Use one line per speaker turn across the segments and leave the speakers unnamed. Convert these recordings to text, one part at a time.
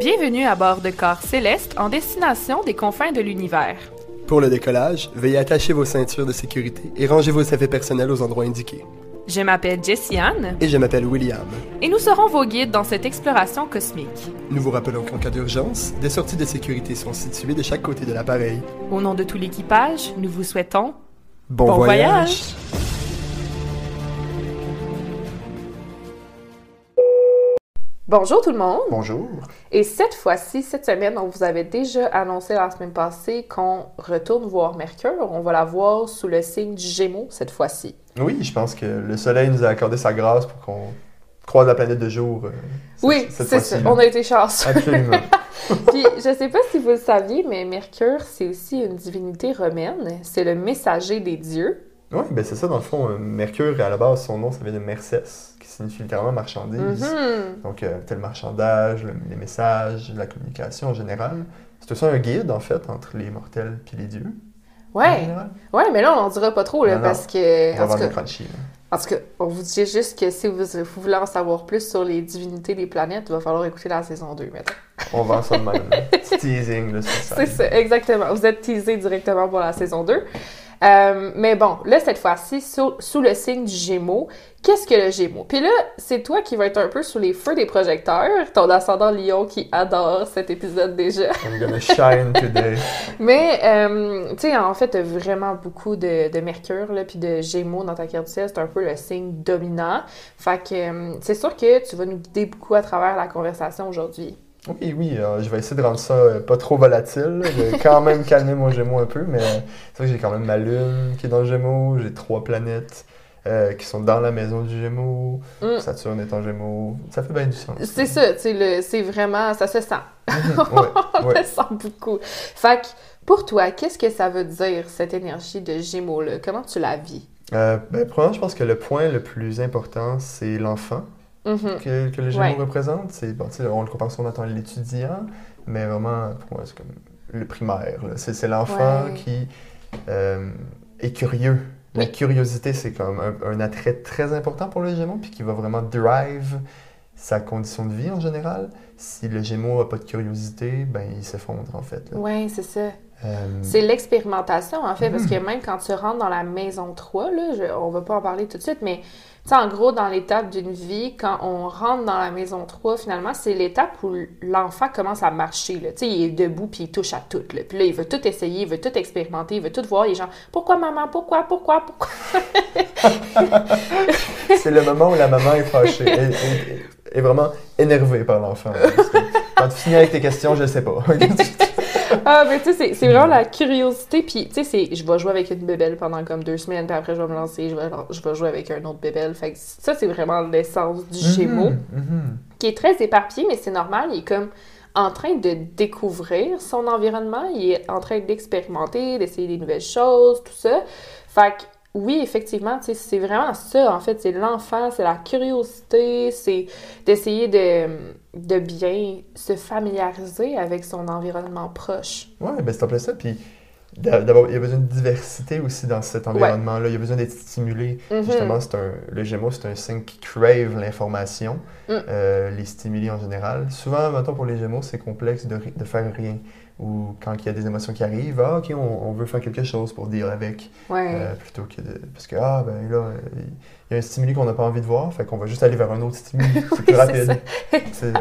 Bienvenue à bord de corps céleste en destination des confins de l'univers.
Pour le décollage, veuillez attacher vos ceintures de sécurité et ranger vos effets personnels aux endroits indiqués.
Je m'appelle Jessie Anne
Et je m'appelle William.
et nous serons vos guides dans cette exploration cosmique.
Nous vous rappelons qu'en cas d'urgence, des sorties de sécurité sont situées de chaque côté de l'appareil.
Au nom de tout l'équipage, nous vous souhaitons
Bon,
Bon
voyage.
voyage. Bonjour tout le monde!
Bonjour.
Et cette fois-ci, cette semaine, on vous avait déjà annoncé la semaine passée qu'on retourne voir Mercure. On va la voir sous le signe du Gémeaux cette fois-ci.
Oui, je pense que le Soleil nous a accordé sa grâce pour qu'on croise la planète de jour. euh,
Oui, c'est ça. On a été chanceux.
Absolument.
Puis, je sais pas si vous le saviez, mais Mercure, c'est aussi une divinité romaine. C'est le messager des dieux.
oui, ben c'est ça, dans le fond. euh, Mercure, à la base, son nom, ça vient de Mercès, signifie littéralement marchandise.
Mhm.
Donc, euh, tel marchandage, le- les messages, la communication en général. C'est aussi un guide, en fait, entre les mortels et les dieux.
Ouais, ouais, mais là, on n'en dira pas trop, là,
Non, non.
parce que.
On va
En tout,
vendre
cas,
le crunchy. là.
en tout cas, on vous dit juste que si vous, vous voulez en savoir plus sur les divinités des planètes, il va falloir écouter la saison 2, maintenant.
On vend ça de même. teasing, là, sur ça.
C'est ça, exactement. Vous êtes teasé directement pour la saison 2. Euh, mais bon, là, cette fois-ci, sous, sous le signe du Gémeaux, qu'est-ce que le Gémeaux? Puis là, c'est toi qui vas être un peu sous les feux des projecteurs, ton ascendant Lion qui adore cet épisode déjà.
I'm gonna shine today.
Mais, euh, tu sais, en fait, t'as vraiment beaucoup de, de Mercure, là, puis de Gémeaux dans ta carte du ciel. C'est un peu le signe dominant. Fait que euh, c'est sûr que tu vas nous guider beaucoup à travers la conversation aujourd'hui.
Oui, oui, euh, je vais essayer de rendre ça euh, pas trop volatile. vais quand même calmer mon Gémeaux un peu, mais c'est vrai que j'ai quand même ma Lune qui est dans le Gémeaux, j'ai trois planètes euh, qui sont dans la maison du Gémeaux,
Mm.
Saturne est en Gémeaux, ça fait bien du sens.
C'est ça, c'est vraiment, ça se sent.
ouais,
On
ouais.
le sent beaucoup. Fait que, pour toi, qu'est-ce que ça veut dire, cette énergie de Gémeaux-là? Comment tu la vis?
Euh, ben, premièrement, je pense que le point le plus important, c'est l'enfant
Mhm.
que, que le Gémeaux
Ouais.
représente. C'est, bon, on le compare souvent à l'étudiant, mais vraiment, pour moi, c'est comme le primaire. C'est, l'enfant
Ouais.
qui euh, est curieux. La
Oui.
curiosité, c'est comme un, un attrait très important pour le Gémeaux, puis qui va vraiment drive sa condition de vie en général. Si le Gémeaux n'a pas de curiosité, ben il s'effondre en fait.
Ouais, c'est ça.
Euh,
C'est l'expérimentation, en fait, parce que même quand tu rentres dans la maison 3, là, je- on va pas en parler tout de suite, mais tu sais, en gros, dans l'étape d'une vie, quand on rentre dans la maison 3, finalement, c'est l'étape où l'enfant commence à marcher. Là. Tu sais, il est debout puis il touche à tout. Là. Puis là, il veut tout essayer, il veut tout expérimenter, il veut tout voir. Les gens, pourquoi maman, pourquoi, pourquoi, pourquoi?
c'est le moment où la maman est fâchée, est, est- est vraiment énervée par l'enfant. Quand tu finis avec tes questions, je sais pas.
Ah, mais tu sais, c'est- c'est vraiment la curiosité. Puis, tu sais, je vais jouer avec une bébelle pendant comme deux semaines, puis après, je vais me lancer, je vais, je vais jouer avec un autre bébelle. Fait que ça, c'est vraiment l'essence du Gémeaux,
Mhm, mhm.
qui est très éparpillé, mais c'est normal. Il est comme en train de découvrir son environnement. Il est en train d'expérimenter, d'essayer des nouvelles choses, tout ça. Fait que, oui, effectivement, c'est vraiment ça, en fait. C'est l'enfant, c'est la curiosité, c'est d'essayer de, de bien se familiariser avec son environnement proche.
Ouais, ben c'est en plein ça. Puis d'a- d'abord, il y a besoin de diversité aussi dans cet environnement-là. Il y a besoin d'être stimulé.
Mhm.
Justement, c'est un, le Gémeaux, c'est un signe qui crave l'information,
Mm.
euh, les stimuli en général. Souvent, mettons, pour les Gémeaux, c'est complexe de faire rien. Ou quand il y a des émotions qui arrivent, ah, ok, on, on veut faire quelque chose pour dire avec.
Ouais.
Euh, plutôt que de. Parce que, ah, ben là, il y a un stimuli qu'on n'a pas envie de voir, fait qu'on va juste aller vers un autre stimuli. C'est plus
c'est
rapide.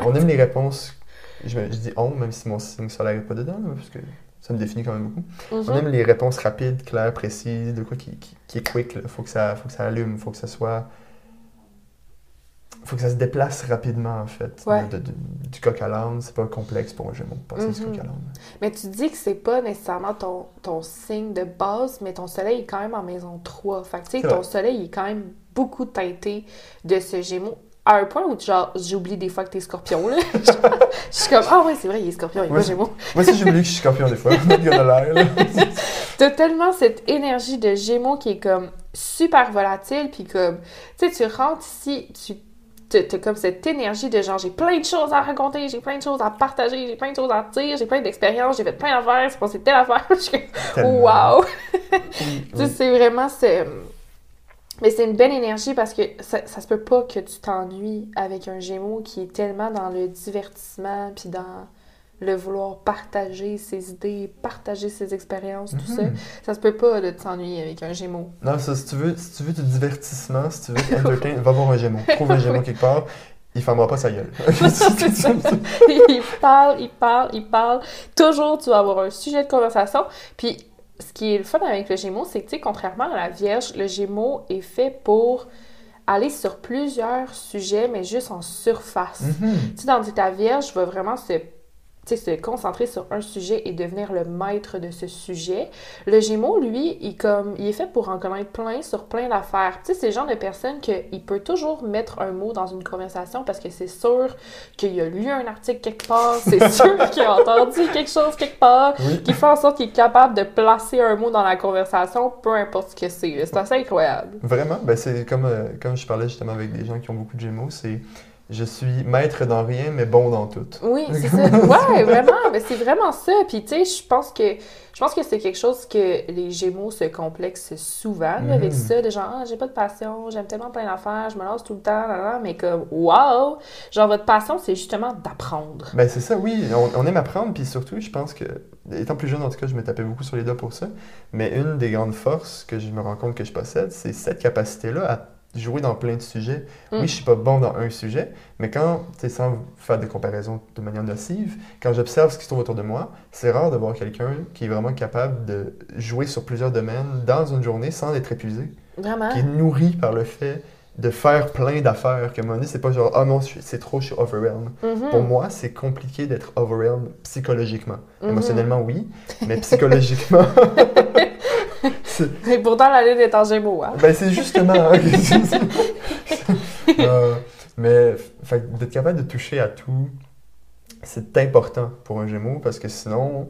On aime les réponses. Je, dis on, même si mon signe solaire n'est pas dedans, là, parce que ça me définit quand même beaucoup. On aime les réponses rapides, claires, précises, de quoi qui, qui, qui est quick. Il faut, que ça- faut que ça allume, faut que ça soit. Faut que ça se déplace rapidement, en fait.
Ouais.
De- de- du coq à l'âne, c'est pas complexe pour un gémeau de passer du
Mhm.
coq à l'âne.
Mais tu dis que c'est pas nécessairement ton, ton signe de base, mais ton soleil est quand même en maison 3. Fait que tu sais, ton
vrai.
soleil est quand même beaucoup teinté de ce gémeau. À un point où, genre, j'oublie des fois que t'es scorpion, là. Je suis comme, ah ouais, c'est vrai, il est scorpion, il est pas gémeau.
Moi aussi, j'oublie que je suis scorpion des fois.
T'as tellement cette énergie de gémeaux qui est comme super volatile, puis comme, tu sais, tu rentres ici, tu t'as comme cette énergie de genre, j'ai plein de choses à raconter, j'ai plein de choses à partager, j'ai plein de choses à dire, j'ai plein d'expériences, j'ai fait plein d'affaires, c'est passé telle affaire. Je suis comme, wow!
Oui,
Tu sais,
oui.
c'est vraiment ce, Mais c'est une belle énergie parce que ça, ça se peut pas que tu t'ennuies avec un Gémeaux qui est tellement dans le divertissement puis dans le vouloir partager ses idées, partager ses expériences, tout ça.
Mhm.
Ça se peut pas de t'ennuyer avec un Gémeaux.
Non, ça, si tu veux, si tu veux du divertissement, si tu veux t'entertain, va voir un Gémeaux. Trouve un Gémeaux quelque part, il fermera pas sa gueule.
Ça. il parle, il parle, il parle. Toujours, tu vas avoir un sujet de conversation. Puis, ce qui est le fun avec le Gémeaux, c'est que, tu sais, contrairement à la Vierge, le Gémeaux est fait pour aller sur plusieurs sujets, mais juste en surface.
Mhm.
Tu sais, dans ta Vierge va vraiment se, sais, se concentrer sur un sujet et devenir le maître de ce sujet. Le Gémeaux, lui, il, comme, il est fait pour en connaître plein sur plein d'affaires. Tu sais, c'est le genre de personne qu'il peut toujours mettre un mot dans une conversation parce que c'est sûr qu'il a lu un article quelque part, c'est sûr qu'il a entendu quelque chose quelque part,
Oui.
qui fait en sorte qu'il est capable de placer un mot dans la conversation, peu importe ce que c'est. C'est assez incroyable.
Vraiment, ben c'est comme, euh, comme je parlais justement avec des gens qui ont beaucoup de Gémeaux, c'est je suis maître dans rien, mais bon dans tout.
Oui, c'est ça. Ouais, vraiment. Ben, c'est vraiment ça. Puis, tu sais, je pense que je pense que c'est quelque chose que les Gémeaux se complexent souvent avec
Mhm.
ça, de genre, ah, j'ai pas de passion, j'aime tellement plein d'affaires, je me lance tout le temps, mais comme, wow! Genre, votre passion, c'est justement d'apprendre.
Ben c'est ça, oui, on, on aime apprendre, puis surtout, je pense que, étant plus jeune en tout cas, je me tapais beaucoup sur les doigts pour ça, mais une des grandes forces que je me rends compte que je possède, c'est cette capacité-là à jouer dans plein de sujets.
Mm.
Oui, je suis pas bon dans un sujet, mais quand, tu sais, sans faire des comparaisons de manière nocive, quand j'observe ce qui se trouve autour de moi, c'est rare de voir quelqu'un qui est vraiment capable de jouer sur plusieurs domaines dans une journée sans être épuisé,
Vraiment?
qui est nourri par le fait de faire plein d'affaires, que à un moment donné, c'est pas genre, ah non, c'est trop, je suis overwhelmed.
Mhm.
Pour moi, c'est compliqué d'être overwhelmed psychologiquement.
Mhm.
Émotionnellement, oui, mais psychologiquement,
Et pourtant, la lune est en Gémeaux, hein?
ben, c'est justement. hein. Euh, mais d'être capable de toucher à tout, c'est important pour un Gémeaux parce que sinon,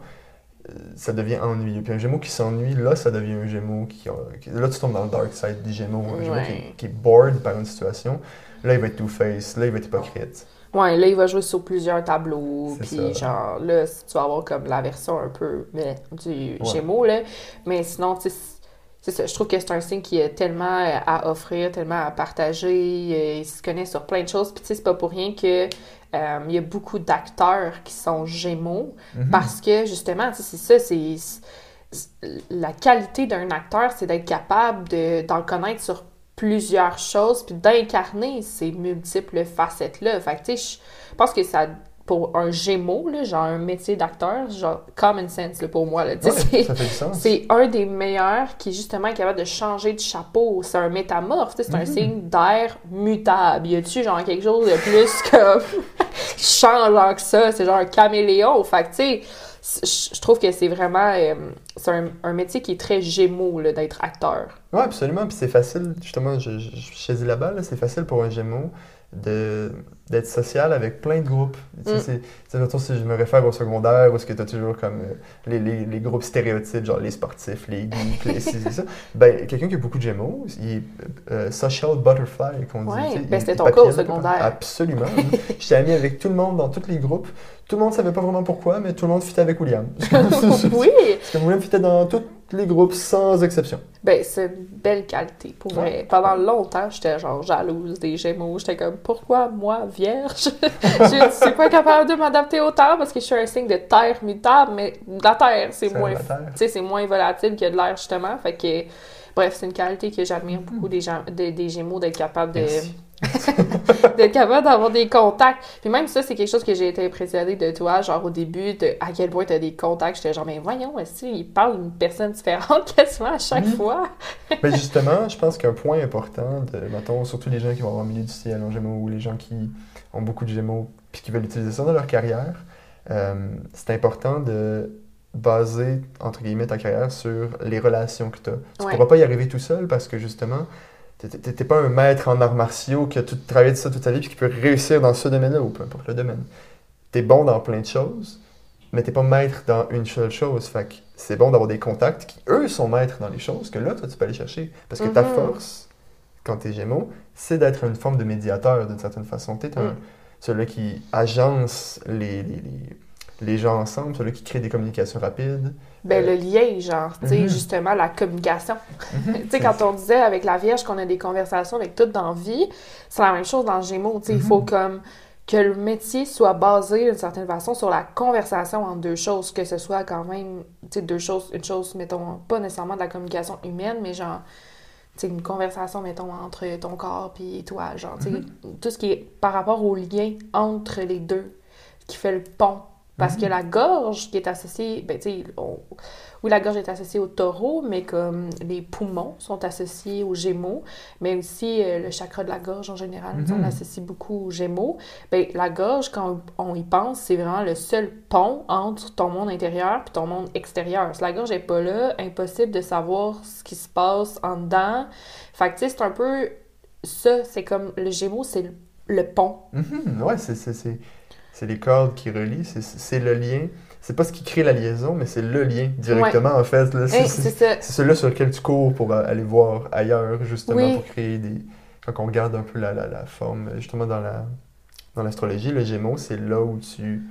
euh, ça devient ennuyeux. Puis un Gémeaux qui s'ennuie, là, ça devient un Gémeaux qui, a- Là, tu tombes dans le dark side du Gémeaux. Un Gémeaux qui,
Ouais.
est- qui est bored par une situation. Là, il va être two-face. Là, il va être hypocrite.
Ouais, là, il va jouer sur plusieurs tableaux. Puis, genre, là, tu vas avoir comme la version un peu mais, du
Ouais.
Gémeaux, là. Mais sinon, tu sais, c'est ça. Je trouve que c'est un signe qui a tellement à offrir, tellement à partager. euh, Il se connaît sur plein de choses. Puis, tu sais, c'est pas pour rien que. euh, il y a beaucoup d'acteurs qui sont Gémeaux
Mhm.
parce que justement, tu sais, c'est ça, c'est la qualité d'un acteur, c'est d'être capable de- d'en connaître sur plusieurs choses, puis d'incarner ces multiples facettes-là. Fait que, tu sais, je pense que ça, pour un Gémeaux, là, genre un métier d'acteur, genre common sense là, pour moi, là,
Ouais,
c'est- c'est un des meilleurs qui justement est capable de changer de chapeau. C'est un métamorphe, tu sais, c'est un
Mhm.
signe d'air mutable. Y a-tu genre quelque chose de plus comme changeant que ça? C'est genre un caméléon. Fait que tu sais, je trouve que c'est vraiment euh, c'est un, un métier qui est très gémeaux d'être acteur.
Oui, absolument. Puis c'est facile, justement, je, je, je saisis la balle, c'est facile pour un Gémeaux d'être social avec plein de groupes. Tu sais,
Mm.
c'est- tu sais, mettons, si je me réfère au secondaire, où est-ce que tu as toujours comme euh, les, les, les groupes stéréotypes, genre les sportifs, les geeks, les ci, c'est ça. Ben, quelqu'un qui a beaucoup de Gémeaux, il est euh, social butterfly, qu'on dit.
Ouais,
sais,
ben,
il-
c'était ton cas au secondaire.
Absolument. J'étais ami avec tout le monde dans tous les groupes. Tout le monde savait pas vraiment pourquoi, mais tout le monde fitait avec William.
oui!
Parce que William fitait dans tous les groupes sans exception.
Ben, c'est une belle qualité, pour vrai. Pendant longtemps, j'étais genre jalouse des Gémeaux. J'étais comme, pourquoi moi, vierge? je ne suis pas capable de m'adapter au temps parce que je suis un signe de terre mutable, mais la terre, c'est moins, c'est moins volatile que de l'air, justement. Fait que, bref, c'est une qualité que j'admire beaucoup des, gens, des, des Gémeaux d'être capable de. D'être capable d'avoir des contacts. Puis même ça, c'est quelque chose que j'ai été impressionnée de toi, genre au début, de à quel point tu as des contacts. J'étais genre, mais voyons, est-ce qu'il parle d'une personne différente quasiment à chaque
Oui.
fois?
Mais justement, je pense qu'un point important, de, mettons, surtout les gens qui vont avoir un milieu du ciel en gémeaux ou les gens qui ont beaucoup de gémeaux puis qui veulent utiliser ça dans leur carrière, euh, c'est important de baser, entre guillemets, ta carrière sur les relations que tu as. Tu
Ouais.
pourras pas y arriver tout seul parce que justement, t'es- t'es t'es pas un maître en arts martiaux qui a tout travaillé de ça toute sa vie puis qui peut réussir dans ce domaine-là ou peu importe le domaine. Tu es bon dans plein de choses, mais t'es pas maître dans une seule chose. Fait que c'est bon d'avoir des contacts qui, eux, sont maîtres dans les choses que là, toi, tu peux aller chercher. Parce que ta
Mhm.
force, quand t'es Gémeaux, c'est d'être une forme de médiateur d'une certaine façon. T'es
Mm.
celui qui agence les, les, les- les gens ensemble, ceux-là qui créent des communications rapides.
Ben,
Euh,
le lien, genre, tu sais,
mhm.
justement, la communication.
Mhm.
Tu sais, quand on disait avec la Vierge qu'on a des conversations avec tout dans vie, c'est la même chose dans Gémeaux. Tu sais, il faut comme que le métier soit basé d'une certaine façon sur la conversation entre deux choses, que ce soit quand même, tu sais, deux choses, une chose, mettons, pas nécessairement de la communication humaine, mais genre, tu sais, une conversation, mettons, entre ton corps puis toi, genre, tu sais, tout ce qui est par rapport au lien entre les deux, qui fait le pont. Parce que la gorge qui est associée, ben tu sais, on- oui, la gorge est associée au taureau, mais comme les poumons sont associés aux gémeaux, mais aussi euh, le chakra de la gorge en général, sais, on
Mhm.
l'associe beaucoup aux gémeaux. Ben, la gorge, quand on y pense, c'est vraiment le seul pont entre ton monde intérieur et ton monde extérieur. Si la gorge n'est pas là, impossible de savoir ce qui se passe en dedans. Fait que tu sais, c'est un peu ça, c'est comme le gémeaux, c'est le, le pont.
Mhm, ouais, c'est, c'est, les cordes qui relient, c'est, le lien. C'est pas ce qui crée la liaison, mais c'est le lien directement, en fait. C'est, celui sur lequel tu cours pour aller voir ailleurs, justement,
Oui.
pour créer des... Quand on regarde un peu la, la, la forme, justement, dans, la, dans l'astrologie, le Gémeaux, c'est là où tu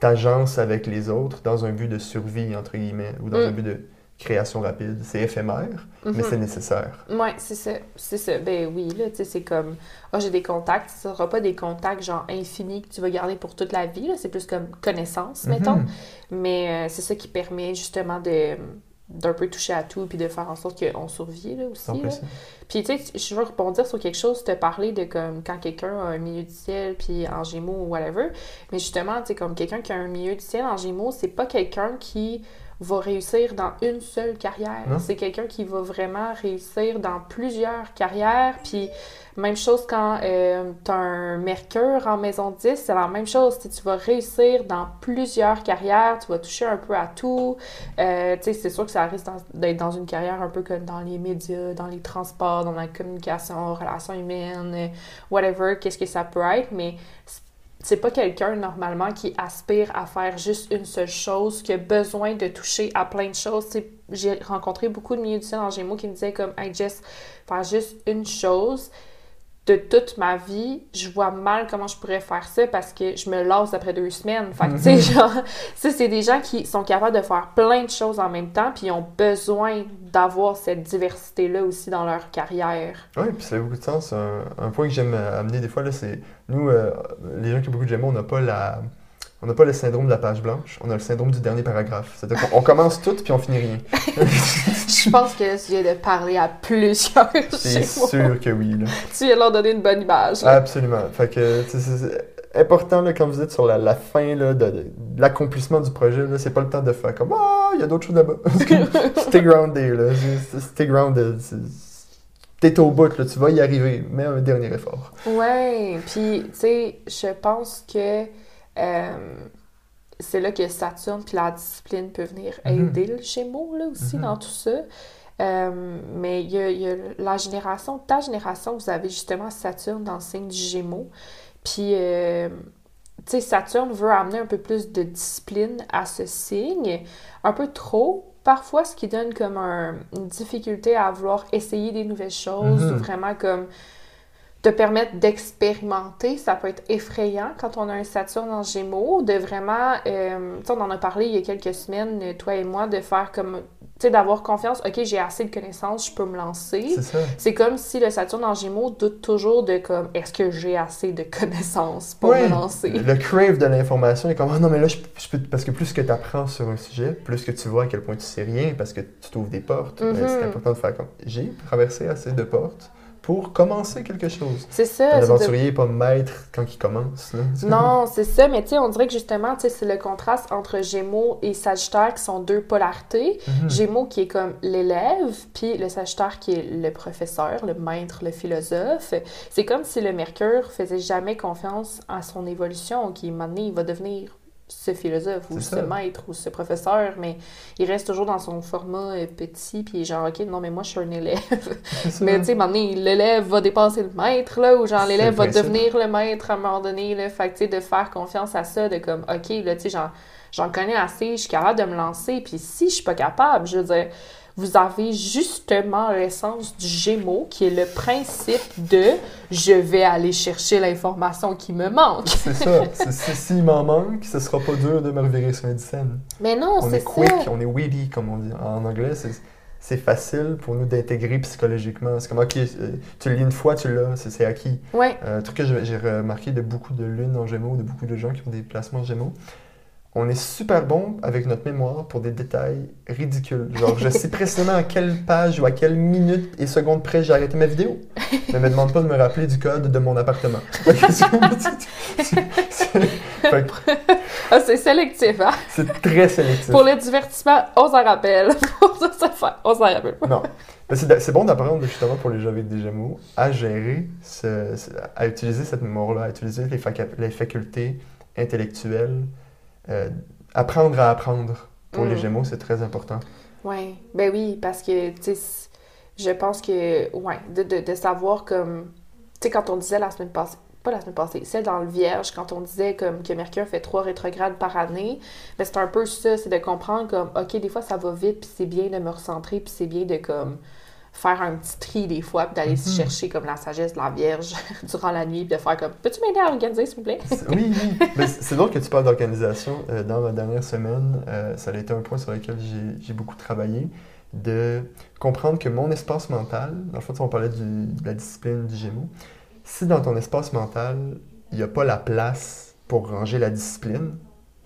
t'agences avec les autres dans un but de survie, entre guillemets, ou dans
Mm.
un but de création rapide. C'est éphémère, mais
Mhm.
c'est nécessaire.
Ouais, c'est ça. C'est ça. Ben oui, là, tu sais, c'est comme, ah, j'ai des contacts. Ce sera pas des contacts, genre, infinis que tu vas garder pour toute la vie. C'est plus comme connaissance, mettons.
Mhm.
Mais euh, c'est ça qui permet, justement, de d'un peu toucher à tout puis de faire en sorte qu'on survit, là, aussi, là. Puis, tu sais, je veux rebondir sur quelque chose, te parler de comme quand quelqu'un a un milieu du ciel, puis en gémeaux ou whatever. Mais justement, tu sais, comme quelqu'un qui a un milieu du ciel en gémeaux, c'est pas quelqu'un qui va réussir dans une seule carrière.
Non.
C'est quelqu'un qui va vraiment réussir dans plusieurs carrières. Puis, même chose quand euh, tu as un Mercure en maison 10, c'est la même chose. Tu sais, tu vas réussir dans plusieurs carrières, tu vas toucher un peu à tout. Euh, tu sais, c'est sûr que ça risque d'être dans une carrière un peu comme dans les médias, dans les transports, dans la communication, relations humaines, euh, whatever, qu'est-ce que ça peut être, mais c'est- c'est pas quelqu'un normalement qui aspire à faire juste une seule chose, qui a besoin de toucher à plein de choses. J'ai rencontré beaucoup de milieux du ciel en Gémeaux qui me disaient comme, hey Jess, faire juste une chose de toute ma vie, je vois mal comment je pourrais faire ça parce que je me lasse après deux semaines. Fait que, tu sais, genre, ça, c'est des gens qui sont capables de faire plein de choses en même temps, puis ils ont besoin d'avoir cette diversité-là aussi dans leur carrière.
Oui, puis ça a beaucoup de sens. Un, un point que j'aime amener des fois, là, c'est nous, euh, les gens qui ont beaucoup de Gémeaux, on n'a pas la. On n'a pas le syndrome de la page blanche, on a le syndrome du dernier paragraphe. C'est-à-dire qu'on on commence tout puis on finit rien.
Je pense que tu viens de parler à plusieurs
C'est sûr que oui. Là.
Tu viens de leur donner une bonne image. là.
Absolument. Fait que c'est important là, quand vous êtes sur la, la fin là, de, de- de l'accomplissement du projet, là, c'est pas le temps de faire comme Ah, il y a d'autres choses là-bas. Stay grounded, là. Stay grounded. T'es au bout, là, tu vas y arriver. Mets un dernier effort.
Ouais, puis tu sais, je pense que euh, c'est là que Saturne puis la discipline peut venir
Mhm.
aider le Gémeaux là aussi
Mhm.
dans tout ça. Euh, mais il y, a, il y a la génération, ta génération, vous avez justement Saturne dans le signe du Gémeaux. Puis, euh, tu sais, Saturne veut amener un peu plus de discipline à ce signe, un peu trop, parfois, ce qui donne comme un- une difficulté à vouloir essayer des nouvelles choses,
Mhm.
ou vraiment comme te permettre d'expérimenter. Ça peut être effrayant quand on a un Saturne en Gémeaux, de vraiment, euh, on en a parlé il y a quelques semaines, toi et moi, de faire comme, sais, d'avoir confiance, ok, j'ai assez de connaissances, je peux me lancer.
C'est ça.
C'est comme si le Saturne en Gémeaux doute toujours de comme est-ce que j'ai assez de connaissances pour
Oui.
me lancer?
Le crave de l'information est comme Ah non, mais là, je, je peux. Parce que plus que tu apprends sur un sujet, plus que tu vois à quel point tu sais rien, parce que tu t'ouvres des portes, ben,
Mhm.
c'est important de faire comme J'ai traversé assez de portes pour commencer quelque chose.
C'est ça.
Un aventurier n'est pas maître quand il commence. là.
Non, c'est ça, mais tu sais, on dirait que justement, tu sais, c'est le contraste entre Gémeaux et Sagittaire qui sont deux polarités.
Mhm.
Gémeaux qui est comme l'élève, puis le Sagittaire qui est le professeur, le maître, le philosophe. C'est comme si le Mercure faisait jamais confiance à son évolution, qui, donné, il va devenir ce philosophe ou ce maître ou ce professeur, mais il reste toujours dans son format euh, petit, puis genre, OK, non, mais moi, je suis un élève. Mais tu sais, à un moment donné, l'élève va dépasser le maître, là, ou genre l'élève va devenir le maître à un moment donné, là. Fait que, tu sais, de faire confiance à ça, de comme, OK, là, tu sais, j'en, j'en connais assez, je suis capable de me lancer, puis si je suis pas capable, je veux dire, vous avez justement l'essence du Gémeaux, qui est le principe de je vais aller chercher l'information qui me manque.
C'est ça. C'est- S'il m'en manque, ce sera pas dur de me revirer sur une scène.
Mais non,
On
c'est
est quick,
ça.
on est witty, comme on dit en anglais. C'est facile pour nous d'intégrer psychologiquement. C'est comme, OK, euh, tu le lis une fois, tu l'as, c'est acquis.
Ouais.
Euh, un truc que j'ai j'ai remarqué de beaucoup de lunes en gémeaux, de beaucoup de gens qui ont des placements en gémeaux, on est super bon avec notre mémoire pour des détails ridicules. Genre, je sais précisément à quelle page ou à quelle minute et seconde près j'ai arrêté ma vidéo. Mais me demande pas de me rappeler du code de mon appartement. C'est-
Ah, c'est sélectif, hein?
c'est très sélectif.
Pour le divertissement, on s'en rappelle. Pour ça, on s'en rappelle pas.
Non. C'est bon d'apprendre justement pour les gens avec des Gémeaux à gérer, ce- à utiliser cette mémoire-là, à utiliser les facultés intellectuelles. Euh, apprendre à apprendre pour les
Mm.
Gémeaux, c'est très important.
Ouais, ben oui, parce que, tu sais, c- je pense que, ouais, de, de, de savoir comme, tu sais, quand on disait la semaine passée, pas la semaine passée, c'est dans le Vierge, quand on disait comme que Mercure fait trois rétrogrades par année, ben c'est un peu ça, c'est de comprendre comme, ok, des fois ça va vite, puis c'est bien de me recentrer, puis c'est bien de comme faire un petit tri des fois, puis d'aller
Mhm.
chercher comme la sagesse de la Vierge durant la nuit, puis de faire comme, peux-tu m'aider à organiser s'il vous plaît?
Oui, oui. Mais c'est drôle que tu parles d'organisation. Euh, dans ma dernière semaine, euh, ça a été un point sur lequel j'ai- beaucoup travaillé, de comprendre que mon espace mental, dans le fond, on parlait du- de la discipline du Gémeaux, si dans ton espace mental, il n'y a pas la place pour ranger la discipline,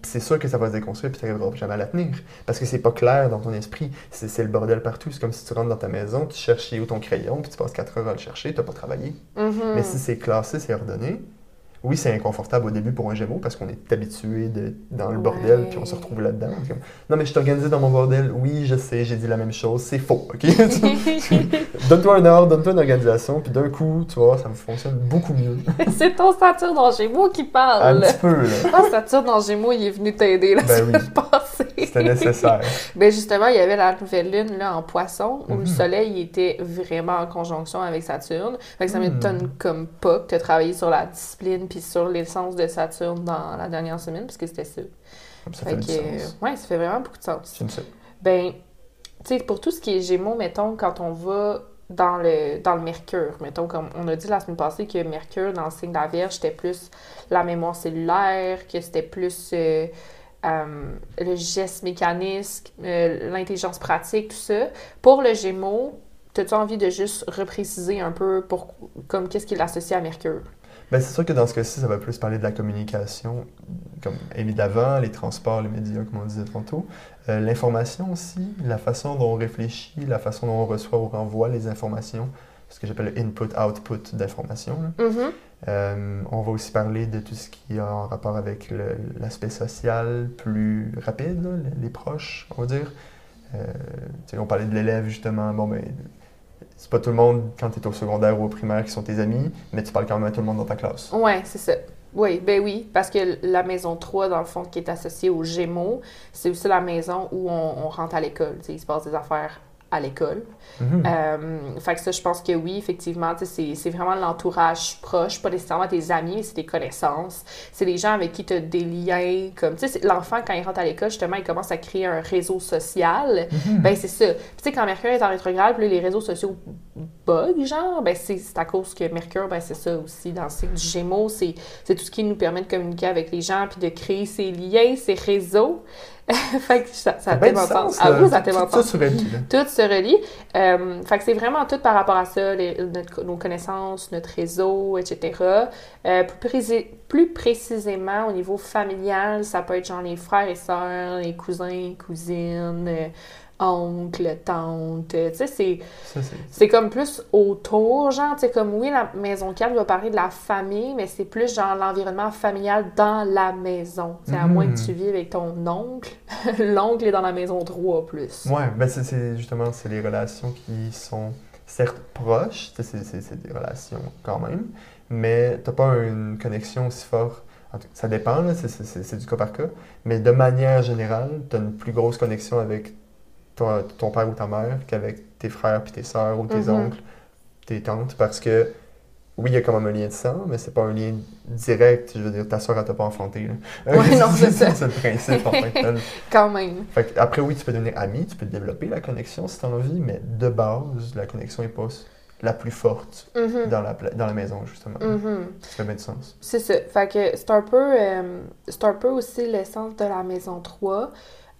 c'est sûr que ça va se déconstruire puis tu n'arriveras jamais à la tenir. Parce que c'est pas clair dans ton esprit. C'est c'est le bordel partout. C'est comme si tu rentres dans ta maison, tu cherches où ton crayon, puis tu passes 4 heures à le chercher, tu n'as pas travaillé.
Mhm.
Mais si c'est classé, c'est ordonné, oui, c'est inconfortable au début pour un Gémeaux parce qu'on est habitué de, dans le bordel puis on se retrouve là-dedans. Comme, non, mais je suis organisé dans mon bordel. Oui, je sais, j'ai dit la même chose. C'est faux, OK? donne-toi un ordre, donne-toi une organisation, puis d'un coup, tu vois, ça fonctionne beaucoup mieux.
c'est ton Saturne en Gémeaux qui
Un
parle.
petit peu, là.
Ah, Saturne en Gémeaux, il est venu t'aider la
Ben oui.
semaine passée.
C'était nécessaire.
Ben justement, il y avait la nouvelle lune là, en poisson où le
Mhm.
soleil il était vraiment en conjonction avec Saturne. Fait que ça
Mhm.
m'étonne comme pas que tu as travaillé sur la discipline puis sur l'essence de Saturne dans la dernière semaine, parce que c'était ça.
Ça
fait
fait du
que,
sens.
ouais, ça fait vraiment beaucoup de sens.
J'aime ça.
Ben, tu sais, pour tout ce qui est Gémeaux, mettons, quand on va dans le, dans le Mercure, mettons, comme on a dit la semaine passée que Mercure, dans le signe de la Vierge, c'était plus la mémoire cellulaire, que c'était plus euh, euh, le geste mécanique, euh, l'intelligence pratique, tout ça. Pour le Gémeaux, as-tu envie de juste repréciser un peu pour, comme qu'est-ce qu'il associe à Mercure?
Ben, c'est sûr que dans ce cas-ci, ça va plus parler de la communication, comme d'avant, les transports, les médias, comme on disait tantôt. Euh, L'information aussi, la façon dont on réfléchit, la façon dont on reçoit ou renvoie les informations, ce que j'appelle le input-output d'informations. là.
Mhm.
Euh, on va aussi parler de tout ce qui a en rapport avec l'aspect social plus rapide, là, les, proches, on va dire. Euh, on parlait de l'élève justement. Bon, ben, c'est pas tout le monde quand tu es au secondaire ou au primaire qui sont tes amis, mais tu parles quand même à tout le monde dans ta classe.
Ouais, c'est ça. Oui, ben oui, parce que la maison 3, dans le fond, qui est associée aux Gémeaux, c'est aussi la maison où on, on rentre à l'école. Il se passe des affaires à l'école.
Mhm.
Euh, fait que ça, je pense que oui, effectivement, c'est vraiment l'entourage proche, pas nécessairement tes amis, mais c'est tes connaissances. C'est les gens avec qui tu as des liens. Comme, l'enfant, quand il rentre à l'école, justement, il commence à créer un réseau social.
Mhm.
Ben, c'est ça. Tu sais, quand Mercure est en rétrograde, puis les réseaux sociaux bug, genre, ben, c'est à cause que Mercure, ben, c'est ça aussi, dans le cycle du Gémeaux, c'est c'est tout ce qui nous permet de communiquer avec les gens, puis de créer ces liens, ces réseaux. fait que ça, ça a tellement sens. Ah oui, ça a
Tout-
tellement
tout se relie.
Tout se relie. Euh, fait que c'est vraiment tout par rapport à ça, les- notre- nos connaissances, notre réseau, etc. Euh, plus, plus précisément, au niveau familial, ça peut être genre les frères et sœurs, les cousins, cousines, oncles, tantes. Tu sais, c'est
c'est-
comme plus autour, genre, tu sais, comme oui, la maison 4 va parler de la famille, mais c'est plus genre l'environnement familial dans la maison. C'est à moins que tu vives avec ton oncle. L'oncle est dans la maison 3 plus.
Ouais, ben c'est- c'est justement c'est les relations qui sont certes proches, c'est c'est- c'est des relations quand même, mais t'as pas une connexion aussi forte. Ça dépend, là, c'est- c'est c'est- c'est du cas par cas, mais de manière générale, tu as une plus grosse connexion avec ton, ton père ou ta mère qu'avec tes frères puis tes sœurs ou tes
Mhm.
oncles, tes tantes, parce que oui, il y a quand même un lien de sang, mais c'est pas un lien direct. Je veux dire, ta soeur, elle t'a pas enfanté.
Ouais, non, c'est ça.
c'est le principe en tel.
Quand même.
Fait que après, oui, tu peux devenir ami, tu peux développer la connexion si tu as envie, mais de base, la connexion est pas la plus forte
Mhm.
dans, la, dans la maison, justement.
Mhm.
Ça fait du sens.
C'est ça. Fait que c'est un peu, euh, c'est un peu aussi l'essence de la maison 3.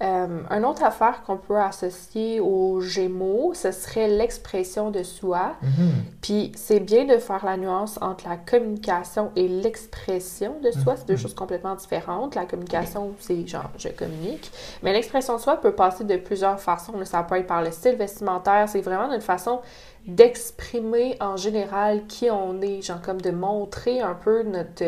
Euh, une autre affaire qu'on peut associer aux Gémeaux, ce serait l'expression de soi.
Mhm.
Puis c'est bien de faire la nuance entre la communication et l'expression de soi. C'est deux
Mhm.
choses complètement différentes. La communication, c'est genre je communique. Mais l'expression de soi peut passer de plusieurs façons. Ça peut être par le style vestimentaire. C'est vraiment une façon d'exprimer en général qui on est. Genre comme de montrer un peu notre.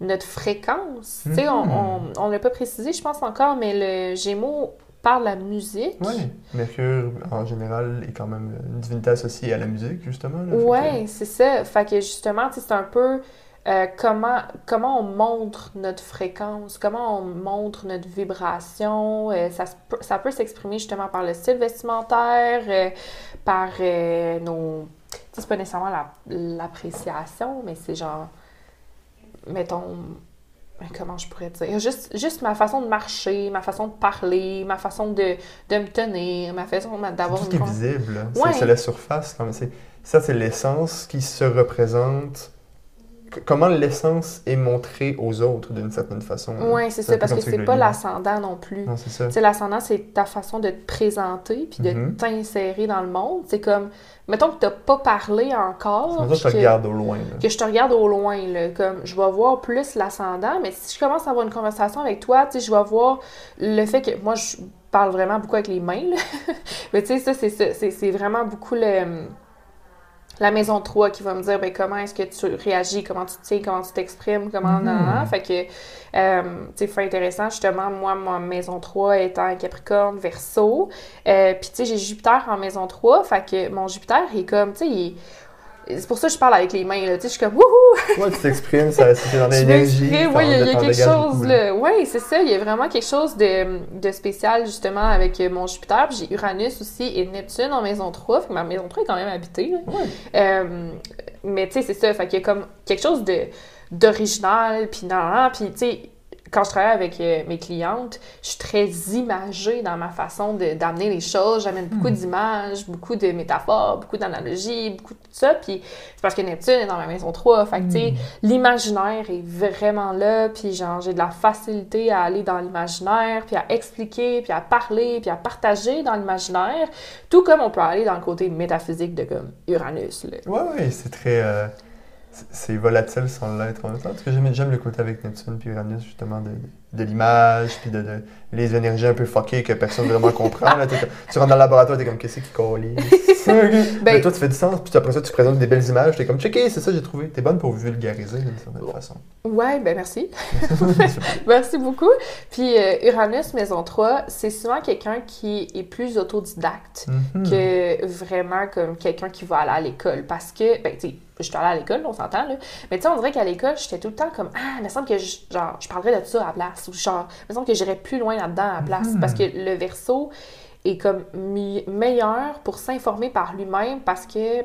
Notre fréquence. Tu sais, on, on l'a pas précisé, je pense encore, mais le Gémeaux parle de la musique.
Oui, Mercure, en général, est quand même une divinité associée à la musique, justement. que-
Ouais, c'est ça. Fait que justement, c'est un peu euh, comment, comment on montre notre fréquence, comment on montre notre vibration. euh, ça, ça peut s'exprimer justement par le style vestimentaire, euh, par nos. C'est pas nécessairement la- l'appréciation, mais c'est genre. Mettons. ben, Comment je pourrais dire? Juste, juste ma façon de marcher, ma façon de parler, ma façon de, de me tenir, ma façon d'avoir
tout est visible.
Ouais.
C'est la surface. comme Ça, c'est l'essence qui se représente. Comment l'essence est montrée aux autres d'une certaine façon.
Oui, c'est ça, parce que c'est pas l'ascendant non plus.
Non, c'est ça.
L'ascendant, c'est ta façon de te présenter puis de
Mhm.
t'insérer dans le monde. C'est comme, mettons que t'as pas parlé encore,
C'est pour ça que je te regarde au loin. là.
que je te regarde au loin, là, comme, je vais voir plus l'ascendant, mais si je commence à avoir une conversation avec toi, tu sais, je vais voir le fait que, moi, je parle vraiment beaucoup avec les mains, là. mais tu sais, ça, c'est ça, c'est c'est vraiment beaucoup le... La maison 3 qui va me dire ben, comment est-ce que tu réagis, comment tu te tiens, comment tu t'exprimes, comment. Nan, nan. Fait que, euh, tu sais, fait intéressant, justement, moi, ma maison 3 étant Capricorne, Verseau. Euh, Puis, tu sais, j'ai Jupiter en maison 3. Fait que mon Jupiter est comme, tu sais, il est- C'est pour ça que je parle avec les mains, là. Tu sais, je suis comme, wouhou!
Ouais, tu t'exprimes, ça- c'est dans l'énergie.
oui, il y a, y quelque chose. Oui, c'est ça. Il y a vraiment quelque chose de, de spécial, justement, avec euh, mon Jupiter. Puis j'ai Uranus aussi et Neptune en maison 3. Fait que ma maison 3 est quand même habitée.
Ouais.
Euh, mais tu sais, c'est ça. Fait qu'il y a comme quelque chose de d'original, puis nan. Puis tu sais, quand je travaille avec euh, mes clientes, je suis très imagée dans ma façon d'amener les choses. J'amène beaucoup d'images, beaucoup de métaphores, beaucoup d'analogies, beaucoup de tout ça. Puis c'est parce que Neptune est dans ma maison 3. Fait que tu sais, l'imaginaire est vraiment là. Puis genre, j'ai de la facilité à aller dans l'imaginaire, puis à expliquer, puis à parler, puis à partager dans l'imaginaire. Tout comme on peut aller dans le côté métaphysique de comme Uranus. Là.
Ouais, ouais, c'est très. euh, c'est- volatile sans l'être en même temps. Parce que j'aime, le côté avec Neptune puis Uranus, justement, de, de l'image, puis de, de- les énergies un peu fuckées que personne vraiment comprend. Là, tu rentres dans le laboratoire, t'es comme, qu'est-ce qui colle? Mais toi, tu fais du sens, puis après ça, tu présentes des belles images, t'es comme, checké, c'est ça, j'ai trouvé. T'es bonne pour vulgariser d'une certaine façon.
Ouais, ben merci. merci beaucoup. Puis euh, Uranus, maison 3, c'est souvent quelqu'un qui est plus autodidacte
Mhm.
que vraiment comme quelqu'un qui va aller à l'école. Parce que, ben, tu sais, je suis allée à l'école, on s'entend, là. Mais tu sais, on dirait qu'à l'école, j'étais tout le temps comme, ah, il me semble que je, genre, je parlerais de ça à la place. Ou genre, il me semble que j'irais plus loin là-dedans à la place.
Mhm.
Parce que le verso est comme meilleur pour s'informer par lui-même parce que